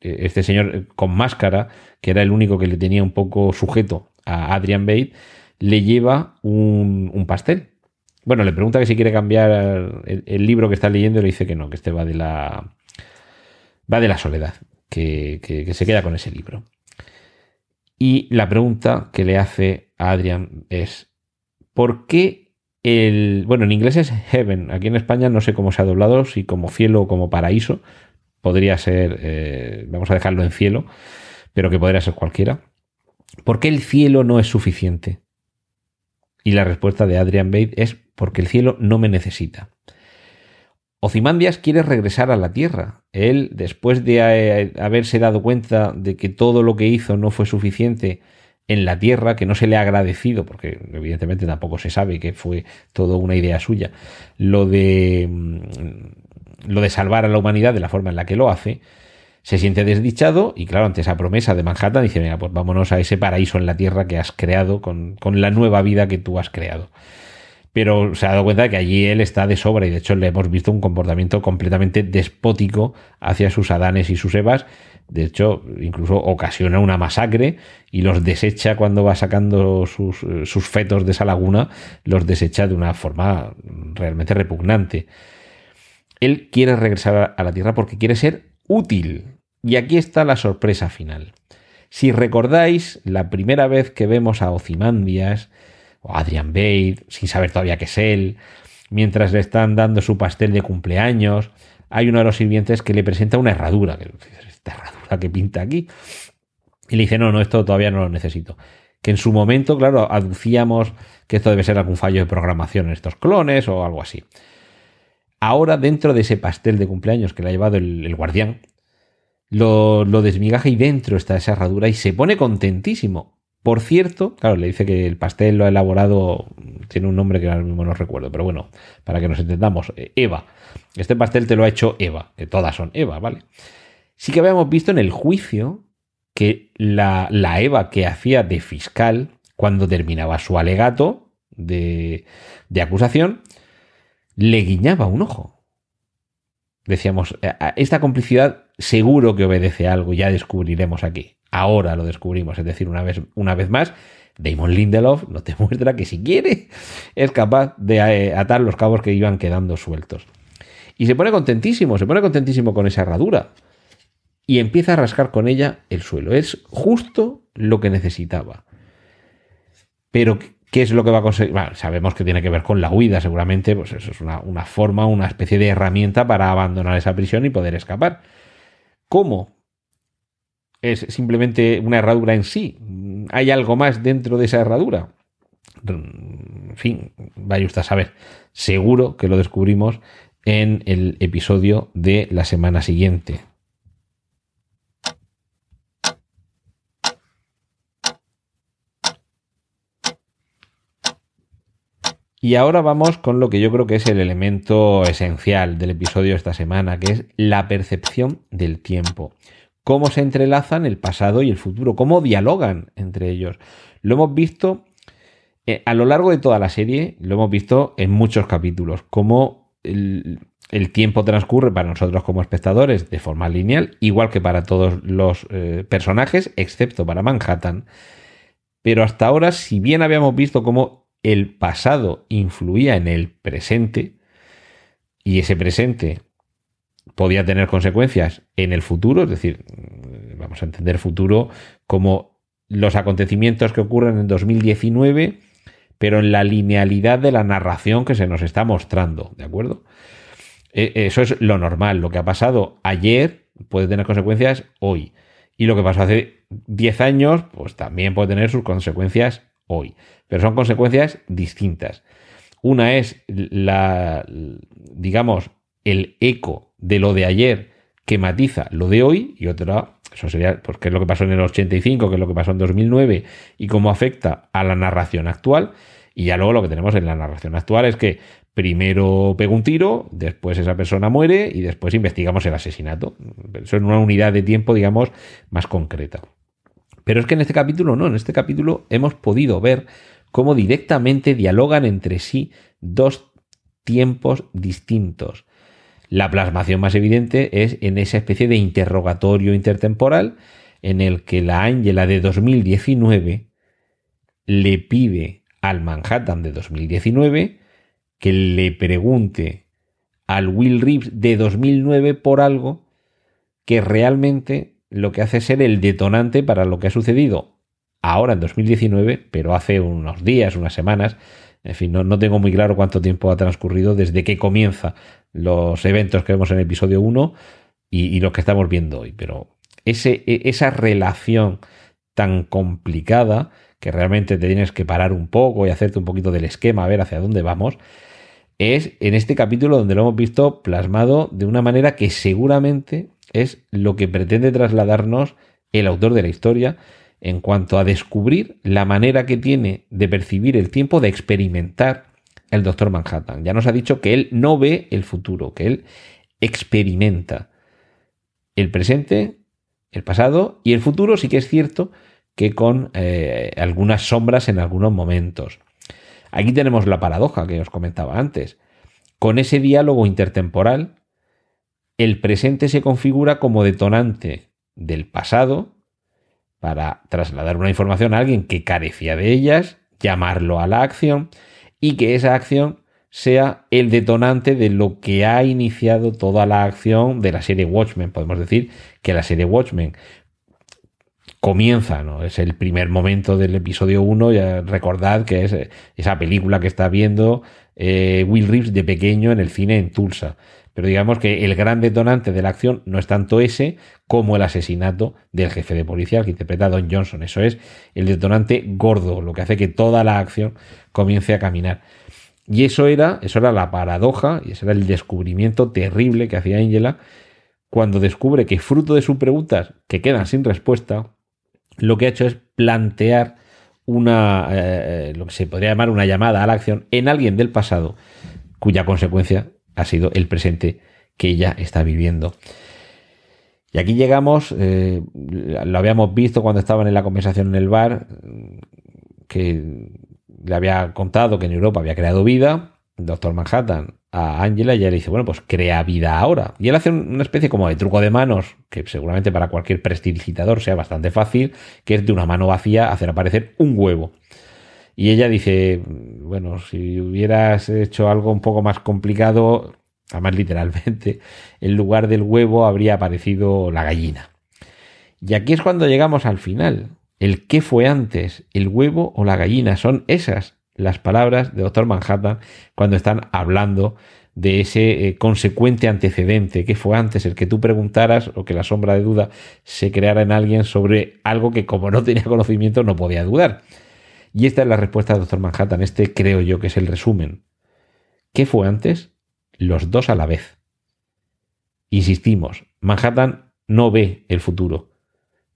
A: este señor con máscara, que era el único que le tenía un poco sujeto a Adrian Bate, le lleva un pastel bueno, le pregunta que si quiere cambiar el, libro que está leyendo y le dice que no, que este va de la. va de la soledad, que, se queda con ese libro. Y la pregunta que le hace a Adrian es: ¿por qué el. Bueno, en inglés es heaven, aquí en España no sé cómo se ha doblado, si como cielo o como paraíso. Podría ser, eh, vamos a dejarlo en cielo, pero que podría ser cualquiera. ¿Por qué el cielo no es suficiente? Y la respuesta de Adrian Bate es porque el cielo no me necesita. Ozymandias quiere regresar a la Tierra. Él, después de eh, haberse dado cuenta de que todo lo que hizo no fue suficiente en la Tierra, que no se le ha agradecido, porque evidentemente tampoco se sabe que fue todo una idea suya, lo de, mm, lo de salvar a la humanidad de la forma en la que lo hace, se siente desdichado y claro, ante esa promesa de Manhattan dice, venga, pues vámonos a ese paraíso en la Tierra que has creado con, con la nueva vida que tú has creado pero se ha dado cuenta de que allí él está de sobra y de hecho le hemos visto un comportamiento completamente despótico hacia sus Adanes y sus Evas. De hecho, incluso ocasiona una masacre y los desecha cuando va sacando sus, sus fetos de esa laguna, los desecha de una forma realmente repugnante. Él quiere regresar a la Tierra porque quiere ser útil. Y aquí está la sorpresa final. Si recordáis, la primera vez que vemos a Ozymandias o a Adrian Bate, sin saber todavía qué es él, mientras le están dando su pastel de cumpleaños, hay uno de los sirvientes que le presenta una herradura. Esta herradura que pinta aquí. Y le dice, no, no, esto todavía no lo necesito. Que en su momento, claro, aducíamos que esto debe ser algún fallo de programación en estos clones o algo así. Ahora, dentro de ese pastel de cumpleaños que le ha llevado el, guardián, lo, lo, desmigaja y dentro está esa herradura y se pone contentísimo. Por cierto, claro, le dice que el pastel lo ha elaborado, tiene un nombre que ahora mismo no recuerdo, pero bueno, para que nos entendamos, eh, Eva. Este pastel te lo ha hecho Eva, que todas son Eva, ¿vale? Sí que habíamos visto en el juicio que la, Eva que hacía de fiscal cuando terminaba su alegato de, de acusación, le guiñaba un ojo. Decíamos, eh, esta complicidad seguro que obedece algo, ya descubriremos aquí. Ahora lo descubrimos, es decir, una vez, una vez más, Damon Lindelof nos demuestra que si quiere es capaz de eh, atar los cabos que iban quedando sueltos. Y se pone contentísimo, se pone contentísimo con esa herradura. Y empieza a rascar con ella el suelo. Es justo lo que necesitaba. Pero ¿Qué es lo que va a conseguir? sabemos que tiene que ver con la huida, seguramente, pues eso es una, forma, una especie de herramienta para abandonar esa prisión y poder escapar. ¿Cómo? ¿Es simplemente una herradura en sí? ¿Hay algo más dentro de esa herradura? En fin, vaya usted a saber. Seguro que lo descubrimos en el episodio de la semana siguiente. Y ahora vamos con lo que yo creo que es el elemento esencial del episodio de esta semana, que es la percepción del tiempo. Cómo se entrelazan el pasado y el futuro, cómo dialogan entre ellos. Lo hemos visto eh, a lo largo de toda la serie, lo hemos visto en muchos capítulos, cómo el, tiempo transcurre para nosotros como espectadores de forma lineal, igual que para todos los eh, personajes, excepto para Manhattan. Pero hasta ahora, si bien habíamos visto cómo el pasado influía en el presente y ese presente podía tener consecuencias en el futuro, es decir, vamos a entender futuro como los acontecimientos que ocurren en 2019, pero en la linealidad de la narración que se nos está mostrando, ¿de acuerdo? E, eso es lo normal, lo que ha pasado ayer puede tener consecuencias hoy, y lo que pasó hace 10 años, pues también puede tener sus consecuencias hoy pero son consecuencias distintas. Una es la, digamos, el eco de lo de ayer que matiza lo de hoy y otra, eso sería, pues, qué es lo que pasó en el 85, qué es lo que pasó en 2009 y cómo afecta a la narración actual. Y ya luego lo que tenemos en la narración actual es que primero pega un tiro, después esa persona muere y después investigamos el asesinato. Eso en una unidad de tiempo, digamos, más concreta. Pero es que en este capítulo no, en este capítulo hemos podido ver cómo directamente dialogan entre sí dos tiempos distintos. La plasmación más evidente es en esa especie de interrogatorio intertemporal en el que la Ángela de 2019 le pide al Manhattan de 2019 que le pregunte al Will Reeves de 2009 por algo que realmente lo que hace ser el detonante para lo que ha sucedido ahora en 2019, pero hace unos días, unas semanas, en fin, no, tengo muy claro cuánto tiempo ha transcurrido desde que comienza los eventos que vemos en el episodio 1 y, los que estamos viendo hoy, pero ese, e, esa relación tan complicada que realmente te tienes que parar un poco y hacerte un poquito del esquema, a ver hacia dónde vamos, es en este capítulo donde lo hemos visto plasmado de una manera que seguramente es lo que pretende trasladarnos el autor de la historia en cuanto a descubrir la manera que tiene de percibir el tiempo, de experimentar el doctor Manhattan. Ya nos ha dicho que él no ve el futuro, que él experimenta el presente, el pasado y el futuro sí que es cierto que con eh, algunas sombras en algunos momentos. Aquí tenemos la paradoja que os comentaba antes. Con ese diálogo intertemporal, el presente se configura como detonante del pasado para trasladar una información a alguien que carecía de ellas, llamarlo a la acción y que esa acción sea el detonante de lo que ha iniciado toda la acción de la serie Watchmen. Podemos decir que la serie Watchmen comienza, ¿no? Es el primer momento del episodio 1, ya recordad que es esa película que está viendo eh, Will Reeves de pequeño en el cine en Tulsa. Pero digamos que el gran detonante de la acción no es tanto ese como el asesinato del jefe de policía que interpreta a Don Johnson. Eso es el detonante gordo, lo que hace que toda la acción comience a caminar. Y eso era, eso era la paradoja y ese era el descubrimiento terrible que hacía Angela cuando descubre que fruto de sus preguntas que quedan sin respuesta, lo que ha hecho es plantear una, eh, lo que se podría llamar una llamada a la acción en alguien del pasado, cuya consecuencia ha sido el presente que ella está viviendo. Y aquí llegamos, eh, lo habíamos visto cuando estaban en la conversación en el bar, que le había contado que en Europa había creado vida, Doctor Manhattan a Angela y ella le dice, bueno, pues crea vida ahora. Y él hace una especie como de truco de manos, que seguramente para cualquier prestidigitador sea bastante fácil, que es de una mano vacía hacer aparecer un huevo. Y ella dice, bueno, si hubieras hecho algo un poco más complicado, además literalmente, en lugar del huevo habría aparecido la gallina. Y aquí es cuando llegamos al final. El qué fue antes, el huevo o la gallina, son esas las palabras de Doctor Manhattan cuando están hablando de ese eh, consecuente antecedente que fue antes el que tú preguntaras o que la sombra de duda se creara en alguien sobre algo que como no tenía conocimiento no podía dudar. Y esta es la respuesta de Doctor Manhattan. Este creo yo que es el resumen. ¿Qué fue antes? Los dos a la vez. Insistimos, Manhattan no ve el futuro,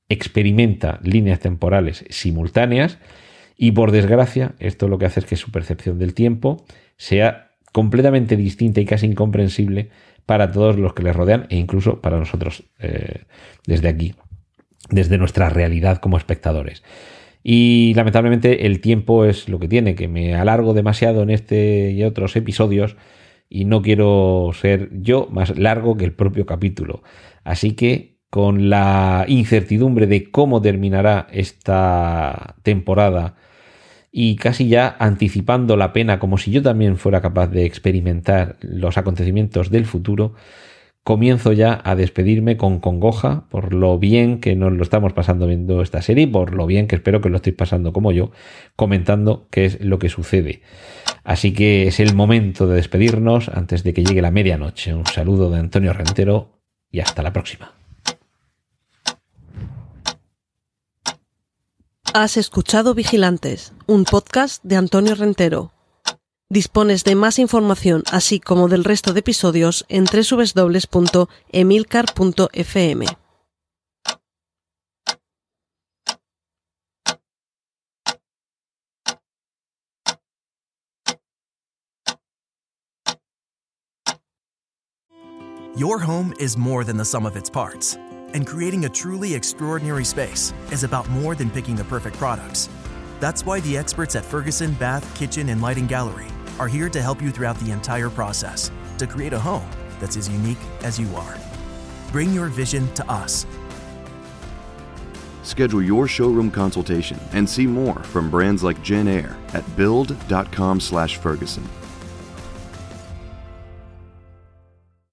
A: experimenta líneas temporales simultáneas y por desgracia esto lo que hace es que su percepción del tiempo sea completamente distinta y casi incomprensible para todos los que le rodean e incluso para nosotros eh, desde aquí, desde nuestra realidad como espectadores. Y lamentablemente el tiempo es lo que tiene, que me alargo demasiado en este y otros episodios y no quiero ser yo más largo que el propio capítulo. Así que con la incertidumbre de cómo terminará esta temporada y casi ya anticipando la pena como si yo también fuera capaz de experimentar los acontecimientos del futuro, comienzo ya a despedirme con congoja por lo bien que nos lo estamos pasando viendo esta serie y por lo bien que espero que lo estéis pasando como yo, comentando qué es lo que sucede. Así que es el momento de despedirnos antes de que llegue la medianoche. Un saludo de Antonio Rentero y hasta la próxima.
F: Has escuchado Vigilantes, un podcast de Antonio Rentero. Dispones de más información, así como del resto de episodios, en www.emilcar.fm.
D: Your home is more than the sum of its parts, and creating a truly extraordinary space is about more than picking the perfect products. That's why the experts at Ferguson Bath, Kitchen, and Lighting Gallery are here to help you throughout the entire process to create a home that's as unique as you are. Bring your vision to us.
E: Schedule your showroom consultation and see more from brands like Jen Air at build.com/ferguson.